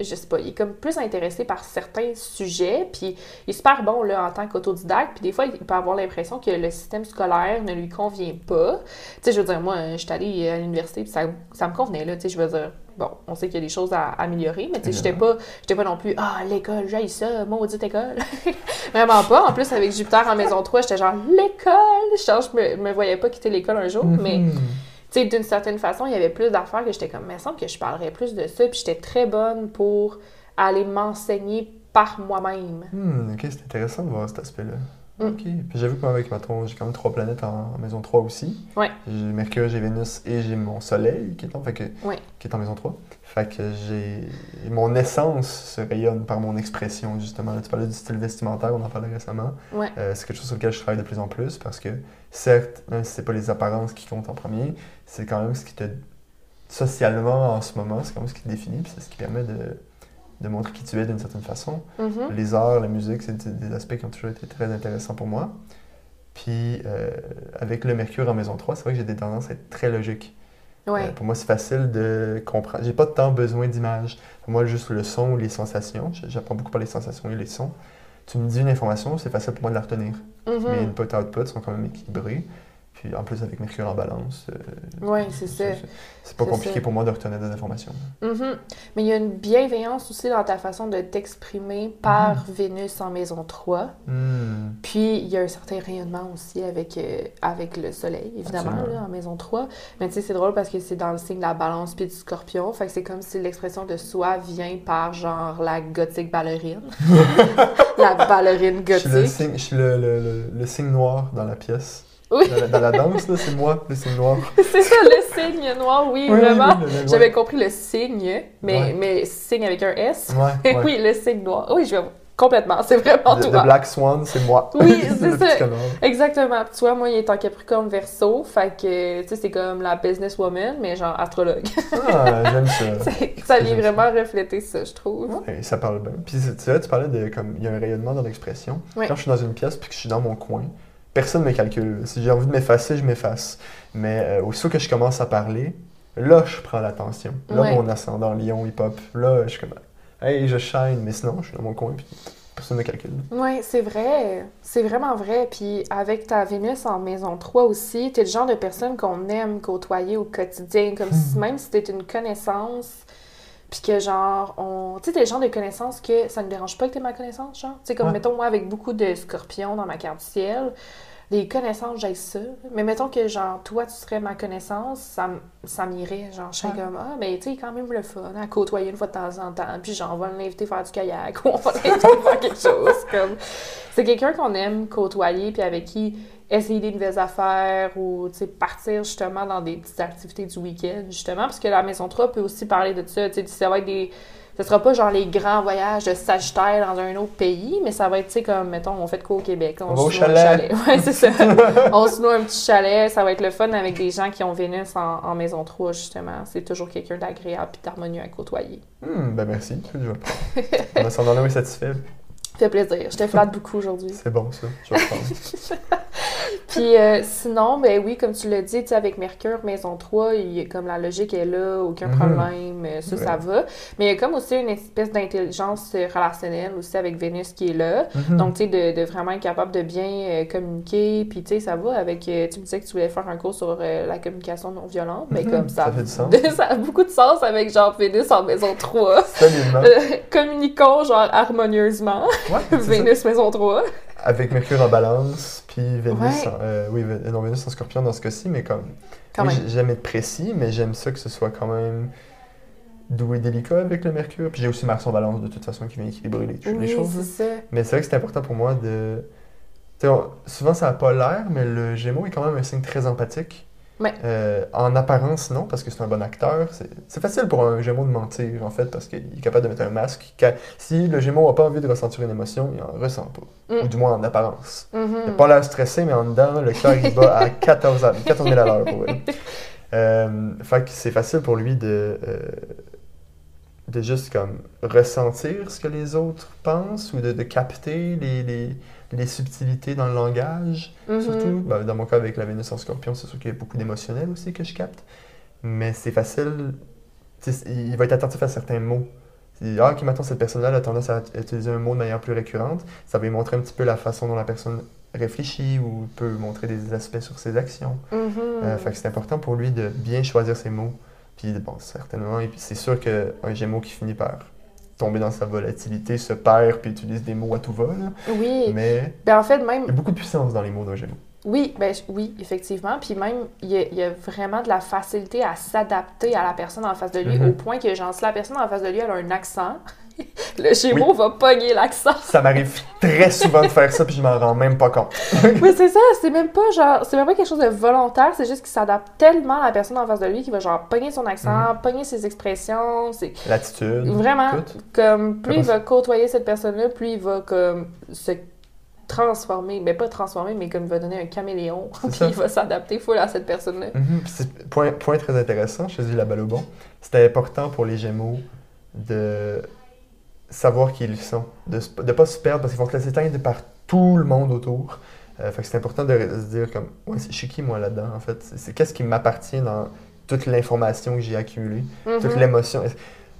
je sais pas, il est comme plus intéressé par certains sujets, puis il est super bon là, en tant qu'autodidacte, puis des fois, il peut avoir l'impression que le système scolaire ne lui convient pas. Tu sais, je veux dire, moi, je suis allée à l'université, puis ça, ça me convenait, là, tu sais, je veux dire, bon, on sait qu'il y a des choses à améliorer, mais tu sais, j'étais pas, j'étais pas non plus, ah, l'école, j'aille ça, maudite école. Vraiment pas. En plus, avec Jupiter en maison 3, j'étais genre, l'école! Je me, me voyais pas quitter l'école un jour, mais
Mhm.
Tu sais, d'une certaine façon, il y avait plus d'affaires que j'étais comme, mais il semble que je parlerais plus de ça, puis j'étais très bonne pour aller m'enseigner par moi-même.
Hmm, ok, c'est intéressant de voir cet aspect-là.
Mm.
Ok. Puis j'avoue que moi, avec ma ton- j'ai quand même trois planètes en, en maison 3 aussi.
Ouais.
J'ai Mercure, j'ai Vénus et j'ai mon Soleil qui est en, fait que,
Ouais.
qui est en maison 3. Fait que j'ai. Mon essence se rayonne par mon expression, justement. Là, tu parlais du style vestimentaire, on en parlait récemment.
Ouais.
Euh, c'est quelque chose sur lequel je travaille de plus en plus parce que, certes, même si c'est pas les apparences qui comptent en premier, c'est quand même ce qui te. Socialement, en ce moment, c'est quand même ce qui te définit, puis c'est ce qui permet de, de montrer qui tu es d'une certaine façon.
Mhm.
Les arts, la musique, c'est des des aspects qui ont toujours été très intéressants pour moi. Puis, euh, avec le Mercure en maison 3, c'est vrai que j'ai des tendances à être très logique.
Ouais.
Euh, pour moi, c'est facile de comprendre. J'ai pas tant besoin d'images. Pour moi, juste le son ou les sensations. J'apprends beaucoup par les sensations et les sons. Tu me dis une information, c'est facile pour moi de la retenir.
Mhm.
Mes input-output sont quand même équilibrés. Puis en plus, avec Mercure en balance, euh,
Ouais, c'est ça.
c'est c'est pas compliqué
ça.
pour moi de retenir des informations.
Mhm. Mais il y a une bienveillance aussi dans ta façon de t'exprimer par Vénus en maison 3.
Hmm.
Puis il y a un certain rayonnement aussi avec, euh, avec le soleil, évidemment, là, en maison 3. Mais tu sais, c'est drôle parce que c'est dans le signe de la balance puis du scorpion. Fait que c'est comme si l'expression de soi vient par genre la gothique ballerine. la ballerine
Je suis, le
gothique.
signe, je suis le, le- le- le signe noir dans la pièce.
Oui.
Dans la, dans la danse, là, c'est moi, le signe noir.
c'est ça, le signe noir, oui, vraiment. J'avais compris le signe, mais,
Ouais.
mais signe avec un S.
Ouais, ouais.
oui, le signe noir. Oui, je vais complètement. C'est vraiment tout.
le Black Swan, c'est moi.
Oui, c'est ça. Exactement. Tu vois, moi, il est en Capricorne verso. Fait que, tu sais, c'est comme la businesswoman, mais genre astrologue.
Ah, j'aime ça.
Ça vient
ça.
vraiment refléter ça, je trouve.
Ouais, ça parle bien. Puis tu vois, tu parlais de comme il y a un rayonnement dans l'expression. Quand je suis dans une pièce puis que je suis dans mon coin, personne ne me calcule. Si j'ai envie de m'effacer, je m'efface. Mais euh, aussitôt que je commence à parler, là, je prends l'attention. Là,
Ouais.
mon ascendant lion hip-hop, là, je suis comme hey, je shine, mais sinon, je suis dans mon coin puis personne ne me calcule.
Oui, c'est vrai. C'est vraiment vrai. Puis avec ta Vénus en maison 3 aussi, t'es le genre de personne qu'on aime côtoyer au quotidien. Comme si, même si t'es une connaissance, puis que genre, on... Tu sais, t'es le genre de connaissance que ça ne dérange pas que t'aies ma connaissance, genre. Tu sais, comme
Ouais.
mettons, moi, avec beaucoup de scorpions dans ma carte ciel, les connaissances, j'ai ça. Mais mettons que, genre, toi, tu serais ma connaissance, ça, ça m'irait. Genre, je serais
Ouais.
comme, ah, ben, tu sais, quand même le fun à côtoyer une fois de temps en temps. Puis, genre, on va l'inviter faire du kayak ou on va l'inviter faire quelque chose. Comme... C'est quelqu'un qu'on aime côtoyer, puis avec qui essayer des nouvelles affaires ou, tu sais, partir justement dans des petites activités du week-end, justement. Parce que la Maison 3 peut aussi parler de ça. Tu sais, ça va être des. Ce sera pas genre les grands voyages de Sagittaire dans un autre pays, mais ça va être, tu sais, comme, mettons, on fait de quoi au Québec?
On va au
un
chalet.
Ouais, c'est ça. on se loue un petit chalet. Ça va être le fun avec des gens qui ont Vénus en, en Maison 3, justement. C'est toujours quelqu'un d'agréable et d'harmonieux à côtoyer.
Hmm, ben merci. Mon ascendant lion est satisfait.
fait plaisir. Je te flatte beaucoup aujourd'hui.
C'est bon, ça. Je vais.
Puis euh, sinon, ben oui, comme tu l'as dit, tu sais, avec Mercure, maison 3, il comme la logique est là, aucun
Mhm.
problème, euh, ça, ça
Ouais.
va. Mais il y a comme aussi une espèce d'intelligence relationnelle aussi avec Vénus qui est là.
Mhm.
Donc, tu sais, de, de vraiment être capable de bien euh, communiquer. Puis, tu sais, ça va avec. euh, tu me disais que tu voulais faire un cours sur euh, la communication non violente, mais
Mhm,
comme ça.
ça fait du sens.
ça a beaucoup de sens avec genre Vénus en maison 3.
Solidement.
Euh, communiquons genre harmonieusement.
Ouais, ça.
Vénus maison 3.
Avec Mercure en balance, puis Vénus,
Ouais.
en, euh, oui, non, Vénus en scorpion dans ce cas-ci, mais comme,
Quand
oui, j'aime être précis, mais j'aime ça que ce soit quand même doux et délicat avec le Mercure. Puis j'ai aussi Mars en balance de toute façon qui vient équilibrer les, les
Oui,
choses.
ça.
Mais c'est vrai que c'est important pour moi de. On- souvent ça n'a pas l'air, mais le Gémeaux est quand même un signe très empathique.
Ouais.
Euh, en apparence, non, parce que c'est un bon acteur. C'est facile pour un Gémeaux de mentir, en fait, parce qu'il est capable de mettre un masque. Si le Gémeaux n'a pas envie de ressentir une émotion, il en ressent pas.
Mm.
Ou du moins en apparence. Il n'a pas l'air stressé, mais en dedans, le cœur il bat à 14, à- 14 000 à l'heure pour elle. Euh, fait que c'est facile pour lui de, euh, de juste comme ressentir ce que les autres pensent ou de, de capter les, les, les subtilités dans le langage.
Mhm.
Surtout, ben, dans mon cas avec la Vénus en scorpion, c'est sûr qu'il y a beaucoup d'émotionnel aussi que je capte. Mais c'est facile. Il va être attentif à certains mots. Ah, ok, maintenant cette personne-là a tendance à utiliser un mot de manière plus récurrente. Ça va lui montrer un petit peu la façon dont la personne réfléchit ou peut montrer des aspects sur ses actions. Euh, fait que c'est important pour lui de bien choisir ses mots. Puis bon, certainement, et puis c'est sûr qu'un Gémeaux qui finit par tomber dans sa volatilité se perd puis utilise des mots à tout va. là.
Oui.
Mais
Ben, en fait, même
il y a beaucoup de puissance dans les mots d'un Gémeaux.
Oui, ben, oui, effectivement. Puis même, il y, a, il y a vraiment de la facilité à s'adapter à la personne en face de lui,
Mhm.
au point que, genre, si la personne en face de lui elle a un accent, le Gémeaux va pogner l'accent.
Ça m'arrive très souvent de faire ça puis je m'en rends même pas compte.
Oui, c'est ça, c'est même pas genre, c'est même pas quelque chose de volontaire, c'est juste qu'il s'adapte tellement à la personne en face de lui qu'il va genre pogner son accent, pogner ses expressions, c'est
L'attitude.
vraiment
tout.
comme plus il va côtoyer cette personne-là, plus il va comme se transformer, mais pas transformer, mais comme il va donner un caméléon, puis il va s'adapter full à cette personne-là.
Mhm. Point, point très intéressant, je te dis la balle au bon. C'était important pour les Gémeaux de savoir qui ils sont, de ne pas se perdre parce qu'ils vont se laisser teindre par tout le monde autour. Euh, fait que c'est important de se dire comme, ouais, je suis qui moi là-dedans en fait? C'est qu'est-ce qui m'appartient dans toute l'information que j'ai accumulée,
Mhm.
toute l'émotion?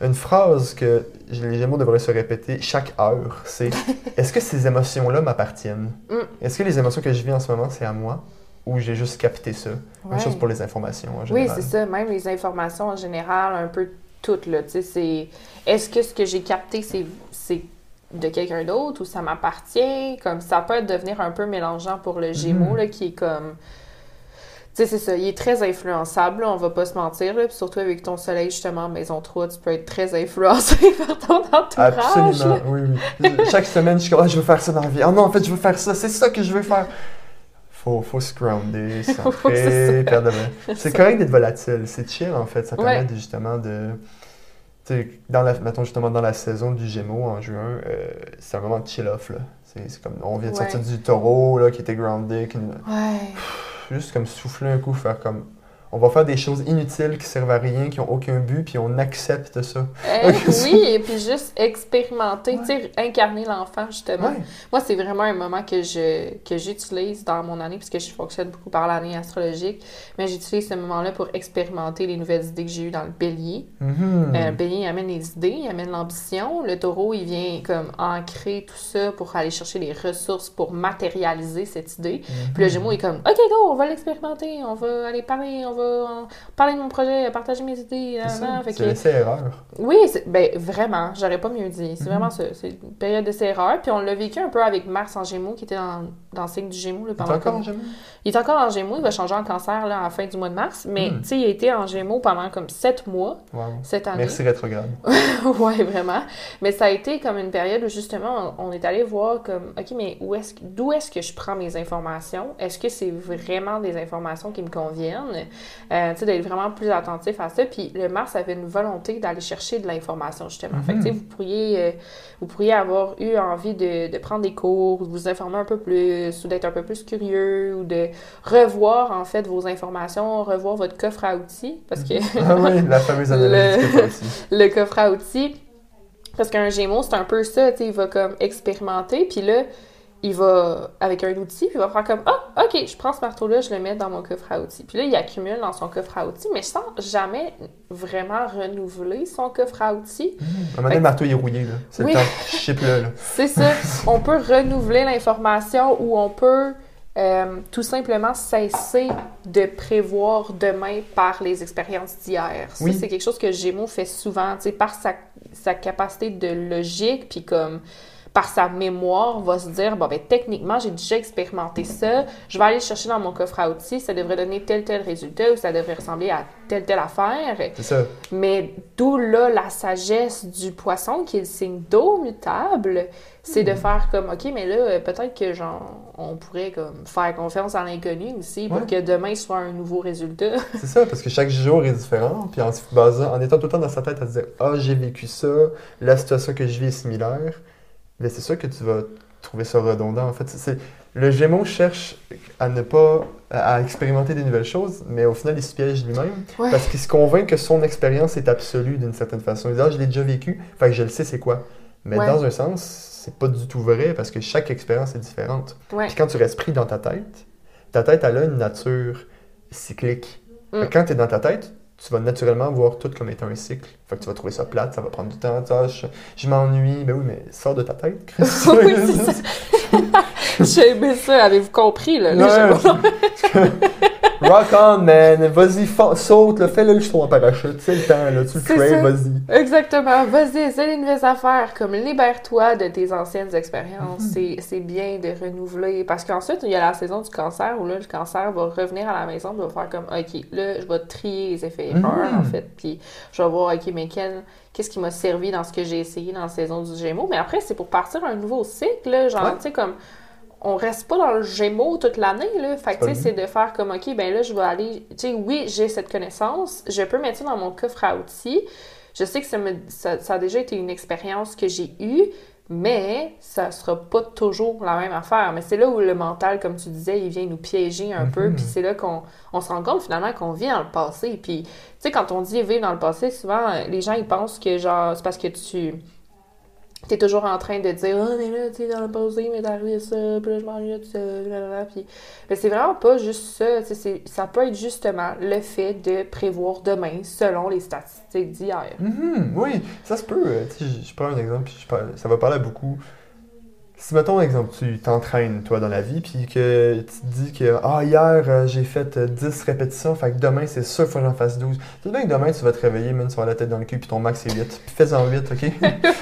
Une phrase que les Gémeaux devraient se répéter chaque heure, c'est est-ce que ces émotions-là m'appartiennent?
Mm.
Est-ce que les émotions que je vis en ce moment, c'est à moi ou j'ai juste capté ça?
Ouais.
Même chose pour les informations en
Oui,
général.
c'est ça. Même les informations en général, un peu là. C'est... Est-ce que ce que j'ai capté, c'est, c'est de quelqu'un d'autre ou ça m'appartient? Comme ça peut devenir un peu mélangeant pour le Gémeaux, là, qui est comme... Tu sais, c'est ça. Il est très influençable, là, on va pas se mentir, là. Puis surtout avec ton soleil, justement, en maison 3, tu peux être très influencé par ton entourage.
Absolument,
là.
oui, oui. Chaque semaine, je suis comme, Ah, je veux faire ça dans la vie. Ah non, en fait, je veux faire ça, c'est ça que je veux faire. Faut, faut se grounder, centrer, perdre de- C'est correct d'être volatile, c'est chill en fait. Ça permet
Ouais.
de, justement de. Dans la, mettons justement dans la saison du Gémeaux en juin, euh, c'est un moment de chill-off. là. C'est c'est comme, on vient de sortir du taureau là, qui était grounded, qui
Ouais.
juste comme souffler un coup, faire comme. On va faire des choses inutiles qui servent à rien, qui ont aucun but, puis on accepte ça.
Euh, oui, et puis juste expérimenter, tu sais, incarner l'enfant, justement.
Ouais.
Moi, c'est vraiment un moment que je que j'utilise dans mon année, puisque je fonctionne beaucoup par l'année astrologique. Mais j'utilise ce moment-là pour expérimenter les nouvelles idées que j'ai eues dans le bélier.
Mhm.
Euh, le bélier, il amène les idées, il amène l'ambition. Le taureau, il vient comme ancrer tout ça pour aller chercher les ressources pour matérialiser cette idée. Puis le gémeaux est comme, OK, go, on va l'expérimenter, on va aller parler, on va euh, parler de mon projet, partager mes idées.
C'est
que-
l'essai-erreur.
oui, ben vraiment, j'aurais pas mieux dit. C'est
Mhm.
vraiment ça. C'est une période de erreurs. Puis on l'a vécu un peu avec Mars en Gémeaux, qui était dans, dans le signe du Gémeaux. Là, pendant
encore
comme-
en Gémeaux?
Il est encore en Gémeaux, il va changer en cancer là, à la fin du mois de mars. Mais
Mhm.
tu sais, il a été en Gémeaux pendant comme sept mois
Wow.
cette année.
Merci rétrograde.
ouais, vraiment. Mais ça a été comme une période où justement, on, on est allé voir comme, OK, mais où est-ce, d'où est-ce que je prends mes informations? Est-ce que c'est vraiment des informations qui me conviennent? Euh, tu sais, d'être vraiment plus attentif à ça. Puis le Mars avait une volonté d'aller chercher de l'information, justement. Fait que, tu sais, vous pourriez, euh, vous pourriez avoir eu envie de, de prendre des cours, de vous informer un peu plus, ou d'être un peu plus curieux, ou de revoir, en fait, vos informations, revoir votre coffre à outils, parce que
Ah oui, la fameuse analyse
Le-
que t'as aussi.
le coffre à outils. Parce qu'un Gémeaux, c'est un peu ça, tu sais, il va comme expérimenter, puis là, il va, avec un outil, puis il va faire comme, ah, ok, je prends ce marteau-là, je le mets dans mon coffre à outils. Puis là, il accumule dans son coffre à outils, mais sans jamais vraiment renouveler son coffre à outils.
À un moment donné, le marteau il est rouillé, là. C'est
Oui.
le temps. Chip-le, là.
C'est ça. on peut renouveler l'information ou on peut euh, tout simplement cesser de prévoir demain par les expériences d'hier. Ça,
Oui.
c'est quelque chose que Gémeaux fait souvent, tu sais, par sa, sa capacité de logique, puis comme par sa mémoire, va se dire, bon, ben, techniquement, j'ai déjà expérimenté ça, je vais aller le chercher dans mon coffre à outils, ça devrait donner tel, tel résultat, ou ça devrait ressembler à telle, telle affaire.
C'est ça.
Mais d'où là la sagesse du poisson, qui est le signe d'eau mutable, c'est de faire comme, OK, mais là, peut-être que genre, on pourrait comme faire confiance à l'inconnu aussi pour
Ouais.
que demain soit un nouveau résultat.
C'est ça, parce que chaque jour est différent. Puis en basant, en étant tout le temps dans sa tête à se dire Ah, j'ai vécu ça, la situation que je vis est similaire, mais c'est sûr que tu vas trouver ça redondant. En fait, c'est- le Gémeaux cherche à ne pas à expérimenter des nouvelles choses, mais au final, il se piège lui-même
Ouais.
parce qu'il se convainc que son expérience est absolue d'une certaine façon. Il dit Ah, je l'ai déjà vécu, fait que je le sais, c'est quoi. Mais
Ouais.
dans un sens, c'est pas du tout vrai parce que chaque expérience est différente.
Ouais.
Puis quand tu restes pris dans ta tête, ta tête, elle a une nature cyclique.
Mm.
Quand tu es dans ta tête, tu vas naturellement voir tout comme étant un cycle. Fait que tu vas trouver ça plate, ça va prendre du temps. Ah, je, je m'ennuie. Ben oui, mais sors de ta tête, Chris.
Oui, c'est ça. J'ai aimé ça, avez-vous compris, là?
Ouais, Rock on, man. Vas-y, saute, là, fais-le le saut en parachute. C'est le temps, là. Tu le
C'est
crées, vas-y.
Exactement. Vas-y, essaie des nouvelles affaires. Comme libère-toi de tes anciennes expériences.
Mhm.
C'est- C'est bien de renouveler. Parce qu'ensuite, il y a la saison du cancer où là, le cancer va revenir à la maison et va faire comme OK, là, je vais trier les effets erreurs, en fait. Puis je vais voir, OK, mais quel- qu'est-ce qui m'a servi dans ce que j'ai essayé dans la saison du Gémeaux? Mais après, c'est pour partir un nouveau cycle, là, genre,
Ouais.
tu sais, comme on reste pas dans le Gémeaux toute l'année, là. Fait que,
pas
tu sais, c'est de faire comme, OK, ben là, je vais aller... Tu sais, oui, j'ai cette connaissance, je peux mettre ça dans mon coffre à outils. Je sais que ça, me, ça, ça a déjà été une expérience que j'ai eue, mais ça sera pas toujours la même affaire. Mais c'est là où le mental, comme tu disais, il vient nous piéger un peu,
Mhm.
puis c'est là qu'on on se rend compte finalement qu'on vit dans le passé. Puis, tu sais, quand on dit vivre dans le passé, souvent, les gens, ils pensent que, genre, c'est parce que tu t'es toujours en train de dire oh mais là tu sais dans le passé mais arrivé ça puis là je m'ennuie de ça blablabla. puis mais c'est vraiment pas juste ça tu sais, ça peut être justement le fait de prévoir demain selon les statistiques d'hier
Mhm, oui, ça se peut. euh, je, prends un exemple, puis ça va parler à beaucoup. Si, mettons, exemple, tu t'entraînes, toi, dans la vie, puis que tu te dis que, ah, hier, euh, j'ai fait euh, 10 répétitions, fait que demain, c'est sûr, faut que j'en fasse 12. Tu sais bien que demain, tu vas te réveiller, même, tu vas la tête dans le cul, puis ton max, c'est 8. Puis fais-en 8, OK?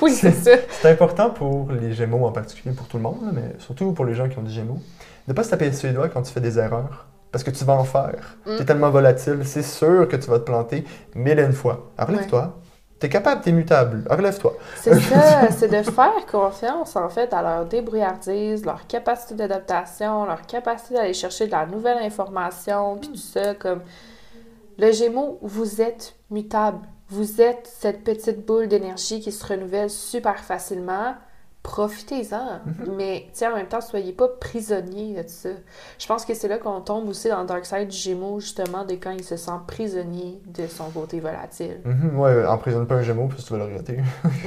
oui c'est ça
C'est important pour les Gémeaux en particulier, pour tout le monde, mais surtout pour les gens qui ont des Gémeaux, de pas se taper sur les doigts quand tu fais des erreurs. Parce que tu vas en faire.
Mm.
T'es tellement volatile, c'est sûr que tu vas te planter mille et une fois. Relève-toi. T'es capable, t'es mutable. Relève-toi.
C'est ça, c'est de faire confiance en fait à leur débrouillardise, leur capacité d'adaptation, leur capacité d'aller chercher de la nouvelle information, puis tout ça. Comme le Gémeaux, vous êtes mutable. Vous êtes cette petite boule d'énergie qui se renouvelle super facilement. Profitez-en, mais tu sais, en même temps, soyez pas prisonnier de ça. Je pense que c'est là qu'on tombe aussi dans le dark side du Gémeaux, justement, de quand il se sent prisonnier de son côté volatile.
Mhm, ouais, emprisonne pas un Gémeaux parce que tu vas le regretter.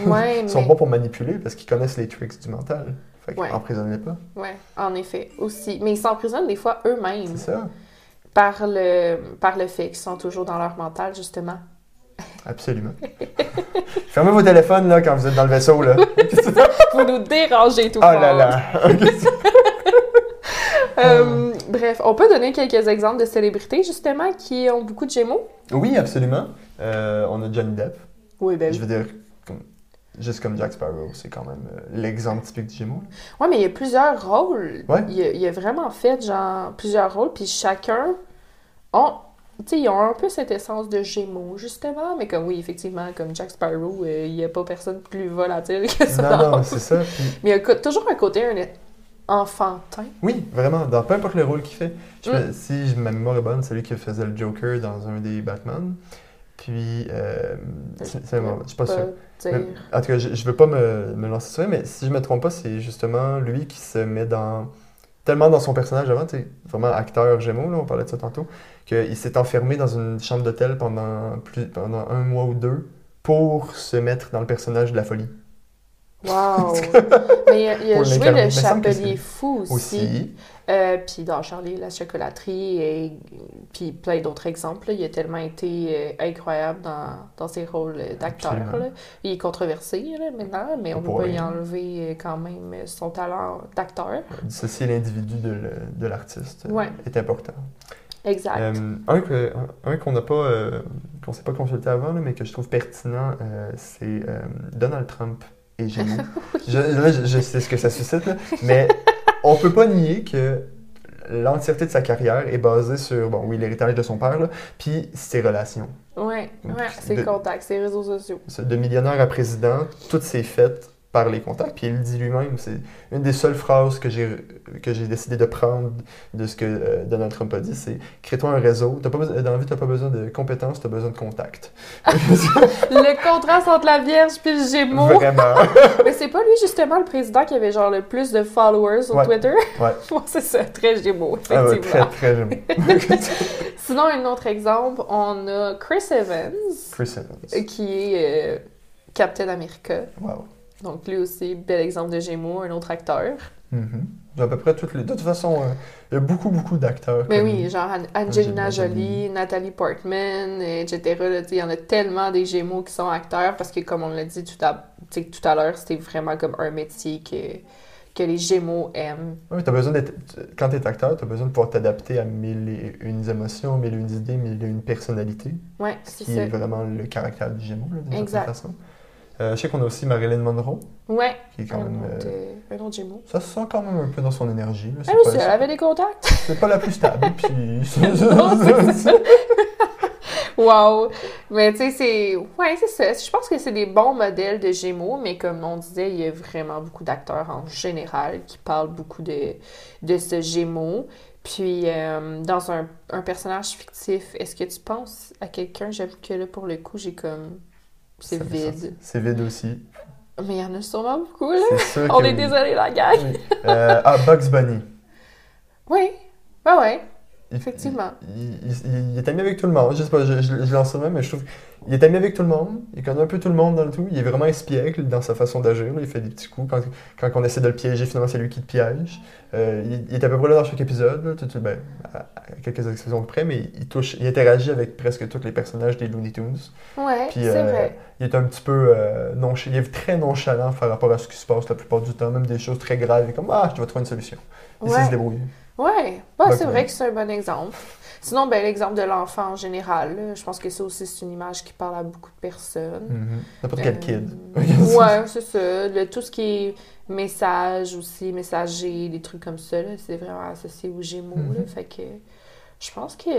Ouais,
Ils sont
mais-
bons pour manipuler parce qu'ils connaissent les tricks du mental. Fait que
Ouais.
pas.
Ouais, en effet, aussi. Mais ils s'emprisonnent des fois eux-mêmes
C'est ça.
par le, par le fait qu'ils sont toujours dans leur mental, justement.
Absolument. Fermez vos téléphones là quand vous êtes dans le vaisseau là.
Vous nous dérangez tout
oh là là.
Euh, bref, on peut donner quelques exemples de célébrités, justement, qui ont beaucoup de gémeaux?
oui, absolument. Euh, on a Johnny Depp.
Oui, ben
Je veux dire, comme- juste comme Jack Sparrow, c'est quand même euh, l'exemple typique du Gémeaux.
Ouais, mais il y a plusieurs rôles.
Ouais.
Il, a, il a vraiment fait, genre, plusieurs rôles, puis chacun ont... Sais, ils ont un peu cette essence de gémeaux, justement, mais comme oui, effectivement, comme Jack Sparrow, euh, il n'y a pas personne plus volatile que ça.
Non, non, c'est ça. Puis,
Mais il y a toujours un côté un enfantin.
oui, vraiment, dans peu importe le rôle qu'il fait. Je
Mm.
si je- ma mémoire est bonne, c'est lui qui faisait le Joker dans un des Batman. Puis, euh, c'est- c'est- je suis pas sûr. Mais, en tout cas, je, je veux pas me, me lancer sur ça, mais si je me trompe pas, c'est justement lui qui se met dans tellement dans son personnage avant, vraiment acteur Gémeaux, là, on parlait de ça tantôt, qu'il s'est enfermé dans une chambre d'hôtel pendant, plus, pendant un mois ou deux pour se mettre dans le personnage de la folie.
Wow! Mais il a, il a
Pour
joué le Chapelier Fou aussi.
Aussi.
Euh, puis dans Charlie la chocolaterie et puis plein d'autres exemples. là. Il a tellement été euh, incroyable dans, dans ses rôles d'acteur. Il est controversé là, maintenant, mais on ne peut pas y enlever euh, quand même son talent d'acteur.
Dissocier l'individu de, l'artiste
Ouais.
est important.
Exact.
Euh, un que- un- qu'on n'a pas, qu'on s'est pas consulté avant, là, mais que je trouve pertinent, c'est Donald Trump et Gémeaux. je, là, je, je sais ce que ça suscite, là, mais on peut pas nier que l'entièreté de sa carrière est basée sur, bon, oui, l'héritage de son père, là, puis ses relations.
ouais, ouais, ses contacts, ses réseaux sociaux.
De millionnaire à président, toutes c'est fait par les contacts. Puis il le dit lui-même, c'est une des seules phrases que j'ai que j'ai décidé de prendre de ce que euh, Donald Trump a dit, c'est crée-toi un réseau. T'as pas besoin- dans la vie, t'as pas besoin de compétences, t'as besoin de contacts.
le contraste entre la Vierge puis le Gémeaux.
Vraiment.
Mais c'est pas lui justement le président qui avait genre le plus de followers sur
Ouais.
Twitter?
Ouais.
C'est ça, très Gémeaux,
Ah ouais, très, très Gémeaux.
Sinon, un autre exemple, on a Chris Evans,
Chris Evans.
qui est euh, Captain America.
Wow.
Donc lui aussi, bel exemple de Gémeaux, un autre acteur.
Mhm. À peu près toutes les. De toute façon, euh, il y a beaucoup, beaucoup d'acteurs.
Mais oui, genre An-
Angelina Jolie.
Jolie, Nathalie Portman, etc. tu Il y en a tellement des Gémeaux qui sont acteurs parce que, comme on l'a dit tout à, tu tout à l'heure, c'était vraiment comme un métier que, que les Gémeaux aiment.
Oui, t'as besoin d'être. Quand t'es acteur, t'as besoin de pouvoir t'adapter à mille et une émotions, mille et une idées, mille et une personnalités. Ce
c'est
qui
ça.
est vraiment le caractère du Gémeaux, d'une certaine
Exact.
Euh, je sais qu'on a aussi Marilyn Monroe,
Ouais,
qui est quand même. euh,
un autre Gémeaux.
ça se sent quand même un peu dans son énergie. là. Pas,
aussi, elle avait des contacts.
c'est pas la plus stable. puis.
Non, ça. Wow! Mais tu sais, c'est. Ouais, c'est ça. Je pense que c'est des bons modèles de Gémeaux, mais comme on disait, il y a vraiment beaucoup d'acteurs en général qui parlent beaucoup de, de ce Gémeaux. Puis, euh, dans un, un personnage fictif, est-ce que tu penses à quelqu'un? J'avoue que là, pour le coup, j'ai comme. C'est vide.
C'est vide aussi.
Mais il y en a sûrement beaucoup, là.
C'est sûr
On
que
est
oui.
désolé, la gang.
Oui. Euh, ah, Bugs Bunny.
Oui. Ouais, ouais.
Il-
Effectivement.
Il, il- il est ami avec tout le monde. Je sais pas, je, je, je lance ça même, mais je trouve qu'il est ami avec tout le monde. Il connaît un peu tout le monde dans le tout. Il est vraiment espiègle dans sa façon d'agir. Il fait des petits coups. Quand, quand on essaie de le piéger, finalement, c'est lui qui te piège. Euh, il, est à peu près là dans chaque épisode. là. Tu- ben, à, à quelques exceptions près, mais il touche, il interagit avec presque tous les personnages des Looney Tunes.
Ouais, c'est
euh,
vrai.
Il est un petit peu euh, nonchalant. Il est très nonchalant par rapport à ce qui se passe la plupart du temps. Même des choses très graves. Il est comme Ah, je vais trouver une solution. Il sait se
Ouais,
débrouiller.
Ouais. Bah, c'est
euh,
vrai que c'est un bon exemple. Sinon, ben, l'exemple de l'enfant en général, là, je pense que ça aussi, c'est une image qui parle à beaucoup de personnes.
Mhm. N'importe quel
Euh,
kid.
ouais, c'est ça. Le- tout ce qui est message aussi, messager, des trucs comme ça, c'est vraiment associé aux Gémeaux. là.
Mhm.
fait que je pense que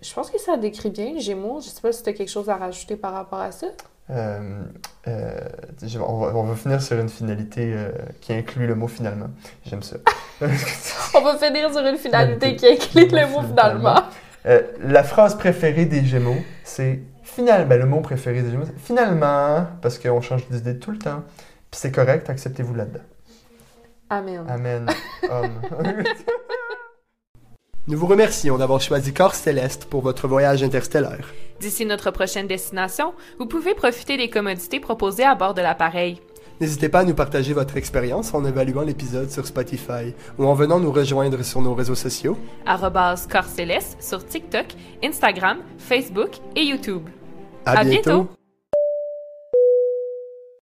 je pense que ça décrit bien les Gémeaux. Je sais pas si tu as quelque chose à rajouter par rapport à ça.
Euh, euh, on, va, on va finir sur une finalité euh, qui inclut le mot finalement. J'aime ça.
On va finir sur une finalité qui inclut le mot
Finalement. la phrase préférée des Gémeaux, c'est finalement. Ben, le mot préféré des Gémeaux, c'est finalement, parce qu'on change d'idée tout le temps. Puis c'est correct, acceptez-vous là-dedans.
Amen.
Amen. Homme.
Nous vous remercions d'avoir choisi Corps Céleste pour votre voyage interstellaire.
D'ici notre prochaine destination, vous pouvez profiter des commodités proposées à bord de l'appareil.
N'hésitez pas à nous partager votre expérience en évaluant l'épisode sur Spotify ou en venant nous rejoindre sur nos réseaux sociaux.
Corps Céleste sur TikTok, Instagram, Facebook et YouTube.
À,
À bientôt.